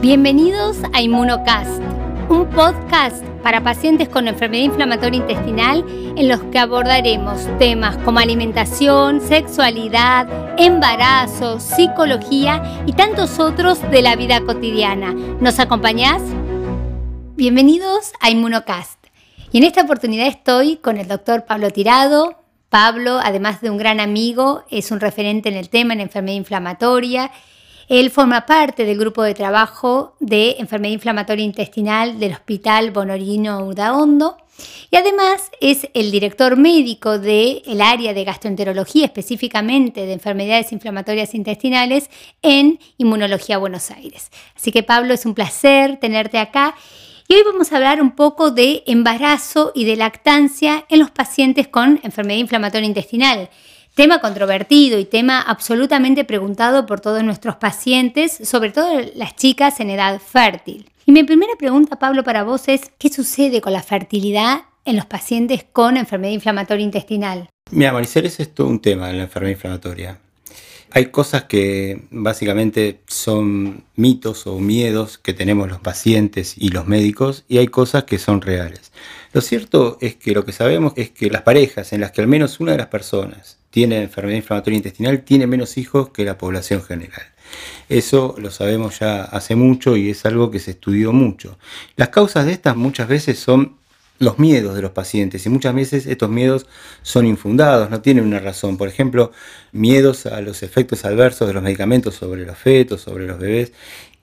Bienvenidos a Inmunocast, un podcast para pacientes con enfermedad inflamatoria intestinal en los que abordaremos temas como alimentación, sexualidad, embarazo, psicología y tantos otros de la vida cotidiana. ¿Nos acompañás? Bienvenidos a Inmunocast. Y en esta oportunidad estoy con el doctor Pablo Tirado. Pablo, además de un gran amigo, es un referente en el tema en enfermedad inflamatoria él forma parte del grupo de trabajo de enfermedad inflamatoria intestinal del Hospital Bonorino Udaondo y además es el director médico del área de gastroenterología, específicamente de enfermedades inflamatorias intestinales en Inmunología Buenos Aires. Así que Pablo, es un placer tenerte acá. Y hoy vamos a hablar un poco de embarazo y de lactancia en los pacientes con enfermedad inflamatoria intestinal. Tema controvertido y tema absolutamente preguntado por todos nuestros pacientes, sobre todo las chicas en edad fértil. Y mi primera pregunta, Pablo, para vos es, ¿qué sucede con la fertilidad en los pacientes con enfermedad inflamatoria intestinal? Mira, Maricel, es esto un tema en la enfermedad inflamatoria. Hay cosas que básicamente son mitos o miedos que tenemos los pacientes y los médicos y hay cosas que son reales. Lo cierto es que lo que sabemos es que las parejas en las que al menos una de las personas tiene enfermedad inflamatoria intestinal tiene menos hijos que la población general. Eso lo sabemos ya hace mucho y es algo que se estudió mucho. Las causas de estas muchas veces son los miedos de los pacientes y muchas veces estos miedos son infundados, no tienen una razón. Por ejemplo, miedos a los efectos adversos de los medicamentos sobre los fetos, sobre los bebés.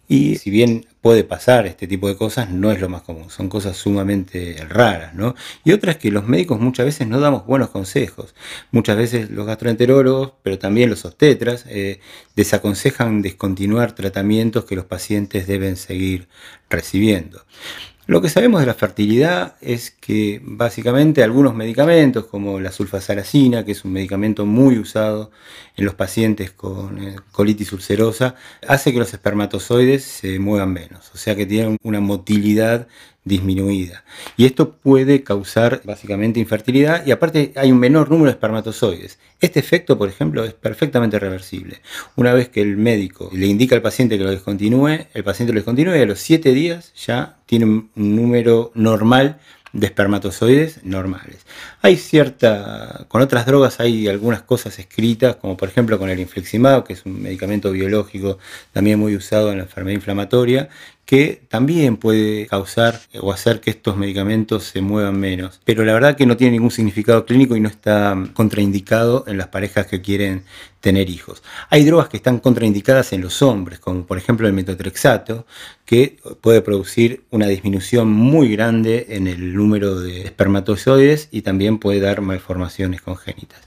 Y si bien puede pasar este tipo de cosas, no es lo más común, son cosas sumamente raras, ¿no? Y otra es que los médicos muchas veces no damos buenos consejos. Muchas veces los gastroenterólogos, pero también los obstetras, eh, desaconsejan descontinuar tratamientos que los pacientes deben seguir recibiendo. Lo que sabemos de la fertilidad es que básicamente algunos medicamentos como la sulfasalacina, que es un medicamento muy usado en los pacientes con eh, colitis ulcerosa, hace que los espermatozoides se muevan menos, o sea que tienen una motilidad disminuida. Y esto puede causar básicamente infertilidad y aparte hay un menor número de espermatozoides. Este efecto, por ejemplo, es perfectamente reversible. Una vez que el médico le indica al paciente que lo descontinúe, el paciente lo descontinúe y a los 7 días ya tiene un número normal de espermatozoides normales. Hay cierta, con otras drogas hay algunas cosas escritas, como por ejemplo con el infliximab, que es un medicamento biológico también muy usado en la enfermedad inflamatoria, que también puede causar o hacer que estos medicamentos se muevan menos. Pero la verdad que no tiene ningún significado clínico y no está contraindicado en las parejas que quieren tener hijos. Hay drogas que están contraindicadas en los hombres, como por ejemplo el metotrexato, que puede producir una disminución muy grande en el número de espermatozoides y también puede dar malformaciones congénitas.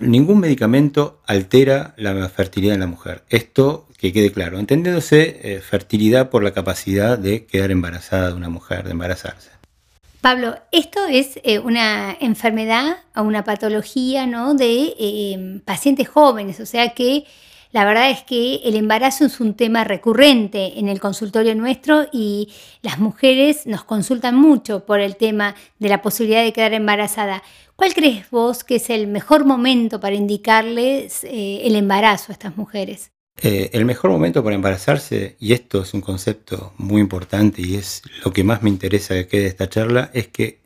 Ningún medicamento altera la fertilidad en la mujer. Esto que quede claro, entendiéndose eh, fertilidad por la capacidad de quedar embarazada de una mujer, de embarazarse. Pablo, esto es eh, una enfermedad o una patología ¿no? de eh, pacientes jóvenes, o sea que la verdad es que el embarazo es un tema recurrente en el consultorio nuestro y las mujeres nos consultan mucho por el tema de la posibilidad de quedar embarazada. ¿Cuál crees vos que es el mejor momento para indicarles eh, el embarazo a estas mujeres? Eh, el mejor momento para embarazarse, y esto es un concepto muy importante y es lo que más me interesa que quede de esta charla, es que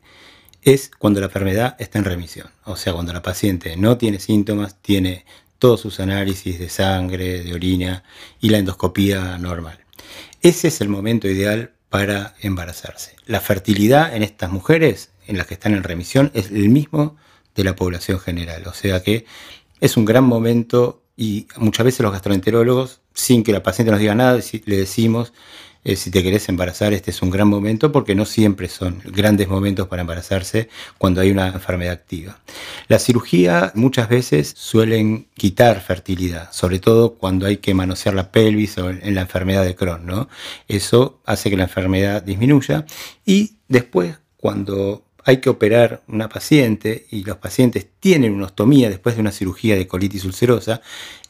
es cuando la enfermedad está en remisión. O sea, cuando la paciente no tiene síntomas, tiene todos sus análisis de sangre, de orina y la endoscopía normal. Ese es el momento ideal para embarazarse. La fertilidad en estas mujeres, en las que están en remisión, es el mismo de la población general. O sea que es un gran momento y muchas veces los gastroenterólogos, sin que la paciente nos diga nada, le decimos, eh, si te querés embarazar, este es un gran momento, porque no siempre son grandes momentos para embarazarse cuando hay una enfermedad activa. La cirugía muchas veces suelen quitar fertilidad, sobre todo cuando hay que manosear la pelvis o en la enfermedad de Crohn, ¿no? Eso hace que la enfermedad disminuya y después cuando hay que operar una paciente y los pacientes tienen una ostomía después de una cirugía de colitis ulcerosa,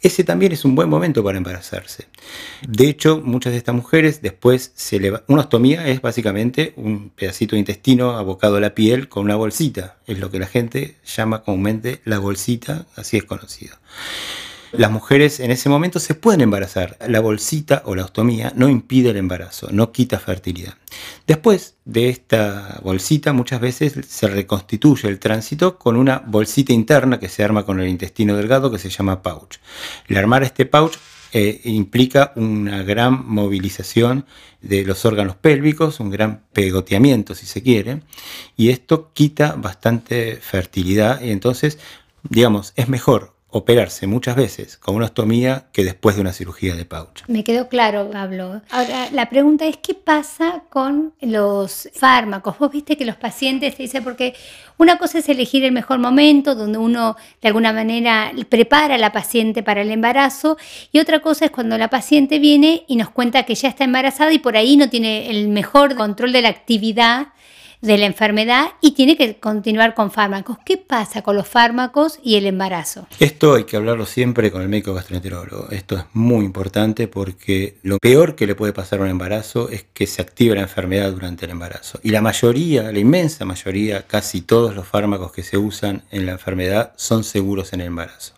ese también es un buen momento para embarazarse. De hecho, muchas de estas mujeres después se le Una ostomía es básicamente un pedacito de intestino abocado a la piel con una bolsita. Es lo que la gente llama comúnmente la bolsita, así es conocido. Las mujeres en ese momento se pueden embarazar. La bolsita o la ostomía no impide el embarazo, no quita fertilidad. Después de esta bolsita muchas veces se reconstituye el tránsito con una bolsita interna que se arma con el intestino delgado que se llama pouch. El armar este pouch eh, implica una gran movilización de los órganos pélvicos, un gran pegoteamiento si se quiere, y esto quita bastante fertilidad y entonces, digamos, es mejor operarse muchas veces con una ostomía que después de una cirugía de pouch. Me quedó claro, Pablo. Ahora, la pregunta es, ¿qué pasa con los fármacos? Vos viste que los pacientes te dicen, porque una cosa es elegir el mejor momento, donde uno de alguna manera prepara a la paciente para el embarazo, y otra cosa es cuando la paciente viene y nos cuenta que ya está embarazada y por ahí no tiene el mejor control de la actividad de la enfermedad y tiene que continuar con fármacos. ¿Qué pasa con los fármacos y el embarazo? Esto hay que hablarlo siempre con el médico gastroenterólogo. Esto es muy importante porque lo peor que le puede pasar a un embarazo es que se active la enfermedad durante el embarazo. Y la mayoría, la inmensa mayoría, casi todos los fármacos que se usan en la enfermedad son seguros en el embarazo.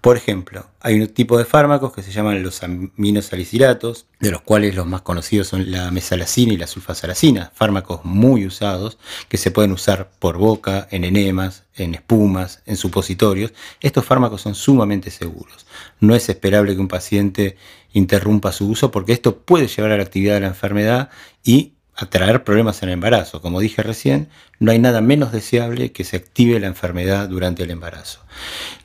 Por ejemplo, hay un tipo de fármacos que se llaman los aminosalicilatos, de los cuales los más conocidos son la mesalacina y la sulfasalacina, fármacos muy usados que se pueden usar por boca, en enemas, en espumas, en supositorios. Estos fármacos son sumamente seguros. No es esperable que un paciente interrumpa su uso porque esto puede llevar a la actividad de la enfermedad y atraer problemas en el embarazo. Como dije recién, no hay nada menos deseable que se active la enfermedad durante el embarazo.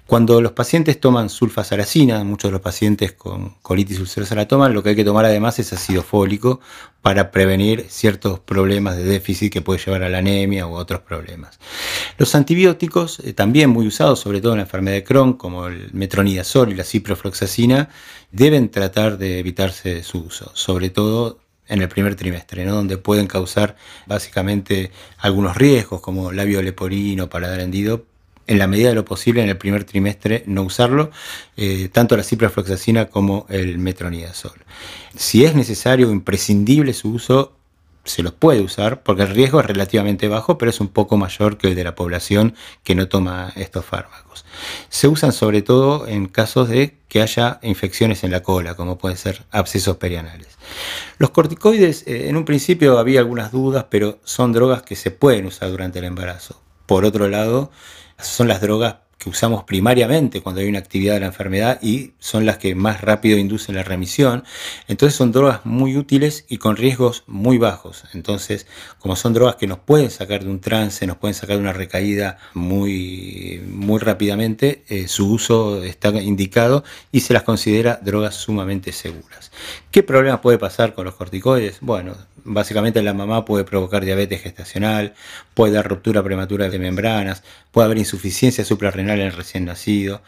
Cuando los pacientes toman sulfasalacina, muchos de los pacientes con colitis ulcerosa la toman, lo que hay que tomar además es ácido fólico para prevenir ciertos problemas de déficit que puede llevar a la anemia u otros problemas. Los antibióticos, eh, también muy usados, sobre todo en la enfermedad de Crohn, como el metronidazol y la ciprofloxacina, deben tratar de evitarse su uso, sobre todo en el primer trimestre, donde pueden causar básicamente algunos riesgos como labio leporino, paladar hendido, en la medida de lo posible en el primer trimestre no usarlo, eh, tanto la ciprofloxacina como el metronidazol. Si es necesario o imprescindible su uso, se los puede usar porque el riesgo es relativamente bajo, pero es un poco mayor que el de la población que no toma estos fármacos. Se usan sobre todo en casos de que haya infecciones en la cola, como pueden ser abscesos perianales. Los corticoides, eh, en un principio había algunas dudas, pero son drogas que se pueden usar durante el embarazo. Por otro lado, son las drogas que usamos primariamente cuando hay una actividad de la enfermedad y son las que más rápido inducen la remisión. Entonces son drogas muy útiles y con riesgos muy bajos. Entonces, como son drogas que nos pueden sacar de un trance, nos pueden sacar de una recaída muy, muy rápidamente, eh, su uso está indicado y se las considera drogas sumamente seguras. ¿Qué problema puede pasar con los corticoides? Bueno, básicamente la mamá puede provocar diabetes gestacional, puede dar ruptura prematura de membranas, puede haber insuficiencia suprarrenal en el recién nacido.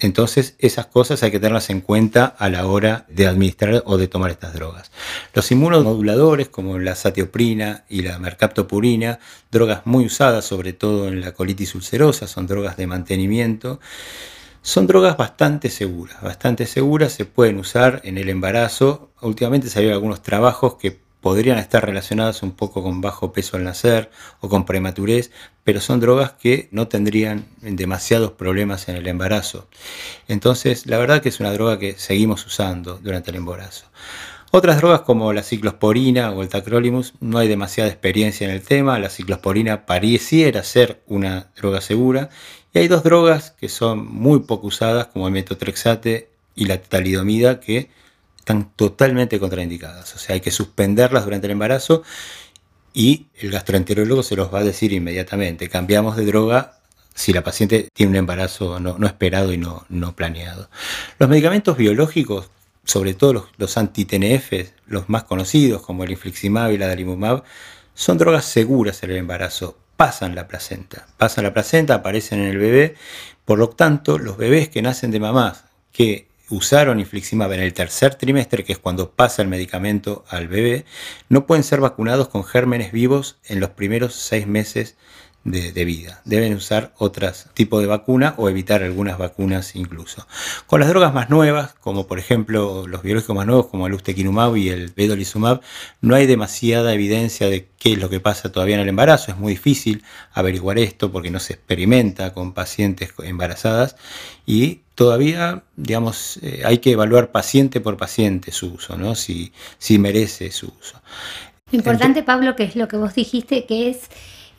Entonces, esas cosas hay que tenerlas en cuenta a la hora de administrar o de tomar estas drogas. Los inmunomoduladores, como la satioprina y la mercaptopurina, drogas muy usadas, sobre todo en la colitis ulcerosa, son drogas de mantenimiento. Son drogas bastante seguras, bastante seguras, se pueden usar en el embarazo. Últimamente salieron algunos trabajos que podrían estar relacionadas un poco con bajo peso al nacer o con prematurez, pero son drogas que no tendrían demasiados problemas en el embarazo. Entonces, la verdad que es una droga que seguimos usando durante el embarazo. Otras drogas como la ciclosporina o el tacrolimus no hay demasiada experiencia en el tema. La ciclosporina pareciera ser una droga segura. Y hay dos drogas que son muy poco usadas como el metotrexate y la talidomida que están totalmente contraindicadas. O sea, hay que suspenderlas durante el embarazo y el gastroenterólogo se los va a decir inmediatamente. Cambiamos de droga si la paciente tiene un embarazo no, esperado y no, no, planeado. Los medicamentos biológicos, sobre todo los, los anti-TNF, los más conocidos como el infliximab y la dalimumab, son drogas seguras en el embarazo. Pasan la placenta, pasan la placenta, aparecen en el bebé. Por lo tanto, los bebés que nacen de mamás que usaron infliximab en el tercer trimestre, que es cuando pasa el medicamento al bebé, no pueden ser vacunados con gérmenes vivos en los primeros seis meses de, vida. Deben usar otros tipos de vacuna o evitar algunas vacunas incluso. Con las drogas más nuevas, como por ejemplo los biológicos más nuevos como el ustekinumab y el vedolizumab, no hay demasiada evidencia de qué es lo que pasa todavía en el embarazo. Es muy difícil averiguar esto porque no se experimenta con pacientes embarazadas y todavía, digamos, eh, hay que evaluar paciente por paciente su uso, ¿no? Si, si merece su uso. Importante, Pablo, que es lo que vos dijiste, que es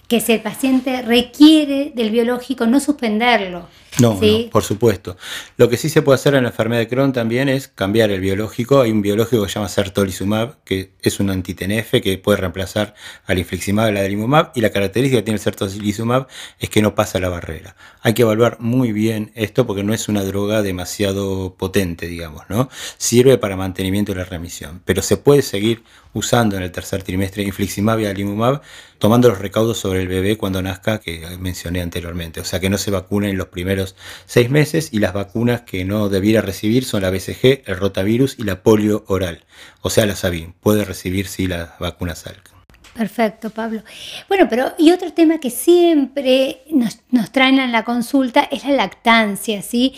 que si el paciente requiere del biológico, no suspenderlo. No, por supuesto. Lo que sí se puede hacer en la enfermedad de Crohn también es cambiar el biológico. Hay un biológico que se llama sertolizumab, que es un anti-TNF que puede reemplazar al infliximab, al adalimumab, y la característica que tiene el sertolizumab es que no pasa la barrera. Hay que evaluar muy bien esto porque no es una droga demasiado potente, digamos, ¿no? Sirve para mantenimiento de la remisión, pero se puede seguir usando en el tercer trimestre infliximab y adalimumab, tomando los recaudos sobre el bebé cuando nazca, que mencioné anteriormente. O sea, que no se vacunen en los primeros seis meses y las vacunas que no debiera recibir son la BCG, el rotavirus y la polio oral. O sea, la SABIN. Puede recibir si la vacuna salga. Perfecto, Pablo. Bueno, pero y otro tema que siempre nos, traen en la consulta es la lactancia, ¿sí?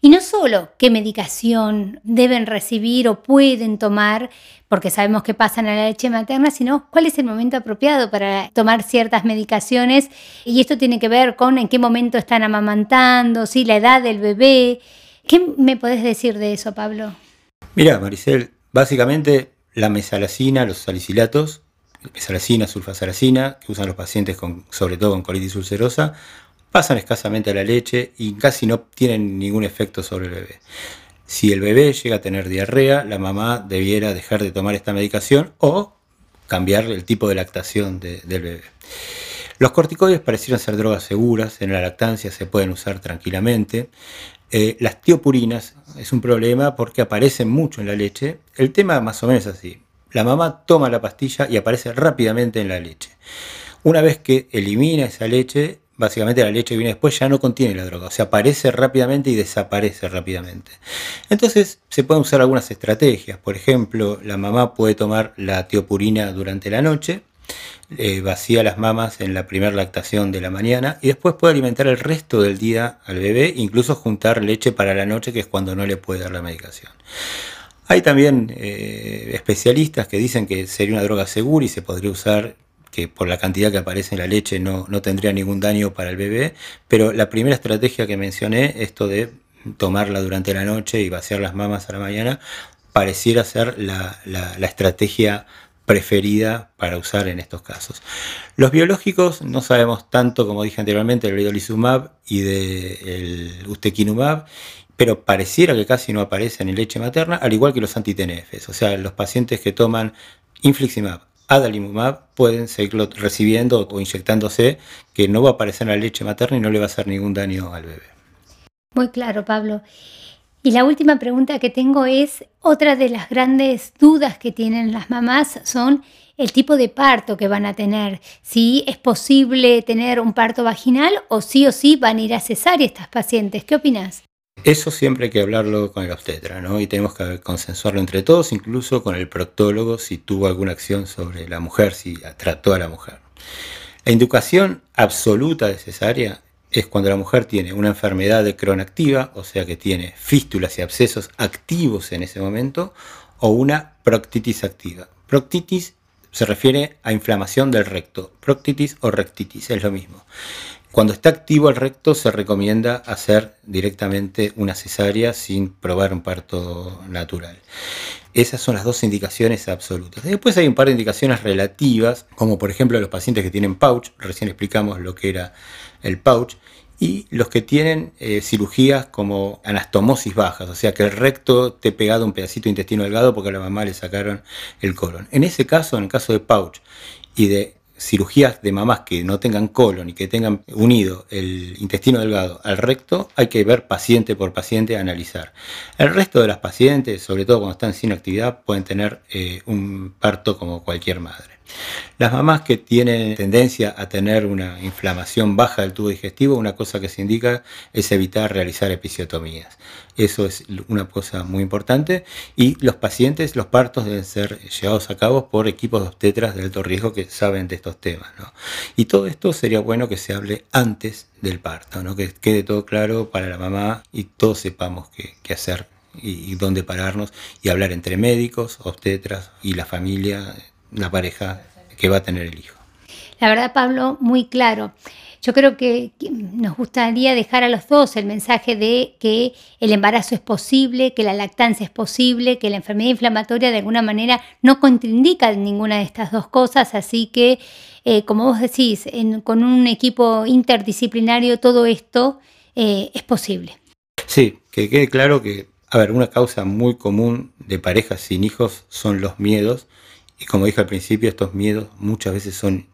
Y no solo qué medicación deben recibir o pueden tomar, porque sabemos que pasan a la leche materna, sino cuál es el momento apropiado para tomar ciertas medicaciones. Y esto tiene que ver con en qué momento están amamantando, ¿sí? La edad del bebé. ¿Qué me podés decir de eso, Pablo? Mira, Maricel, básicamente la mesalacina, los salicilatos, salacina, sulfasalacina, que usan los pacientes con, sobre todo con colitis ulcerosa, pasan escasamente a la leche y casi no tienen ningún efecto sobre el bebé. Si el bebé llega a tener diarrea, la mamá debiera dejar de tomar esta medicación o cambiar el tipo de lactación del bebé. Los corticoides parecieron ser drogas seguras, en la lactancia se pueden usar tranquilamente. Eh, las tiopurinas es un problema porque aparecen mucho en la leche. El tema más o menos así. La mamá toma la pastilla y aparece rápidamente en la leche. Una vez que elimina esa leche, básicamente la leche que viene después ya no contiene la droga, o sea, aparece rápidamente y desaparece rápidamente. Entonces se pueden usar algunas estrategias, por ejemplo, la mamá puede tomar la tiopurina durante la noche, eh, vacía las mamas en la primera lactación de la mañana y después puede alimentar el resto del día al bebé, incluso juntar leche para la noche, que es cuando no le puede dar la medicación. Hay también eh, especialistas que dicen que sería una droga segura y se podría usar que por la cantidad que aparece en la leche no, tendría ningún daño para el bebé, pero la primera estrategia que mencioné, esto de tomarla durante la noche y vaciar las mamas a la mañana, pareciera ser la, estrategia preferida para usar en estos casos. Los biológicos no sabemos tanto, como dije anteriormente, del vedolizumab y del ustekinumab, pero pareciera que casi no aparecen en leche materna, al igual que los anti-TNFs. O sea, los pacientes que toman infliximab, adalimumab, pueden seguirlo recibiendo o inyectándose, que no va a aparecer en la leche materna y no le va a hacer ningún daño al bebé. Muy claro, Pablo. Y la última pregunta que tengo es, otra de las grandes dudas que tienen las mamás son el tipo de parto que van a tener. Si es posible tener un parto vaginal o sí o sí van a ir a cesárea estas pacientes. ¿Qué opinas? Eso siempre hay que hablarlo con el obstetra, ¿no? Y tenemos que consensuarlo entre todos, incluso con el proctólogo si tuvo alguna acción sobre la mujer, si trató a la mujer. La indicación absoluta de cesárea es cuando la mujer tiene una enfermedad de Crohn activa, o sea que tiene fístulas y abscesos activos en ese momento, o una proctitis activa. Proctitis se refiere a inflamación del recto. Proctitis o rectitis es lo mismo. Cuando está activo el recto se recomienda hacer directamente una cesárea sin probar un parto natural. Esas son las dos indicaciones absolutas. Después hay un par de indicaciones relativas, como por ejemplo los pacientes que tienen pouch, recién explicamos lo que era el pouch, y los que tienen eh, cirugías como anastomosis bajas, o sea que el recto te pegado un pedacito de intestino delgado porque a la mamá le sacaron el colon. En ese caso, en el caso de pouch y de cirugías de mamás que no tengan colon y que tengan unido el intestino delgado al recto, hay que ver paciente por paciente, analizar. El resto de las pacientes, sobre todo cuando están sin actividad, pueden tener eh, un parto como cualquier madre. Las mamás que tienen tendencia a tener una inflamación baja del tubo digestivo, una cosa que se indica es evitar realizar episiotomías. Eso es una cosa muy importante. Y los pacientes, los partos deben ser llevados a cabo por equipos de obstetras de alto riesgo que saben de estos temas. Y todo esto sería bueno que se hable antes del parto, ¿no? que quede todo claro para la mamá y todos sepamos qué, hacer y, y dónde pararnos y hablar entre médicos, obstetras y la familia la pareja que va a tener el hijo. La verdad, Pablo, muy claro. yo creo que, nos gustaría dejar a los dos el mensaje de que el embarazo es posible, que la lactancia es posible, que la enfermedad inflamatoria de alguna manera no contraindica ninguna de estas dos cosas, así que, eh, como vos decís, con un equipo interdisciplinario todo esto eh, es posible. Sí, que quede claro que, a ver, una causa muy común de parejas sin hijos son los miedos, y como dije al principio, estos miedos muchas veces son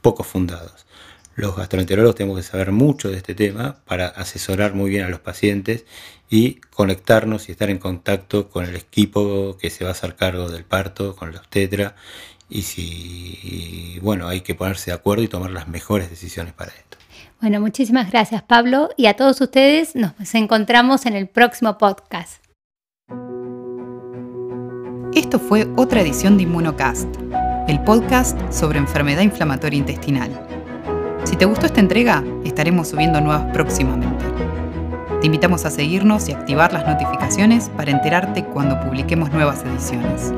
poco fundados. Los gastroenterólogos tenemos que saber mucho de este tema para asesorar muy bien a los pacientes y conectarnos y estar en contacto con el equipo que se va a hacer cargo del parto, con los obstetra, y si, bueno, hay que ponerse de acuerdo y tomar las mejores decisiones para esto. Bueno, muchísimas gracias Pablo y a todos ustedes nos encontramos en el próximo podcast. Esto fue otra edición de Inmunocast, el podcast sobre enfermedad inflamatoria intestinal. Si te gustó esta entrega, estaremos subiendo nuevas próximamente. Te invitamos a seguirnos y activar las notificaciones para enterarte cuando publiquemos nuevas ediciones.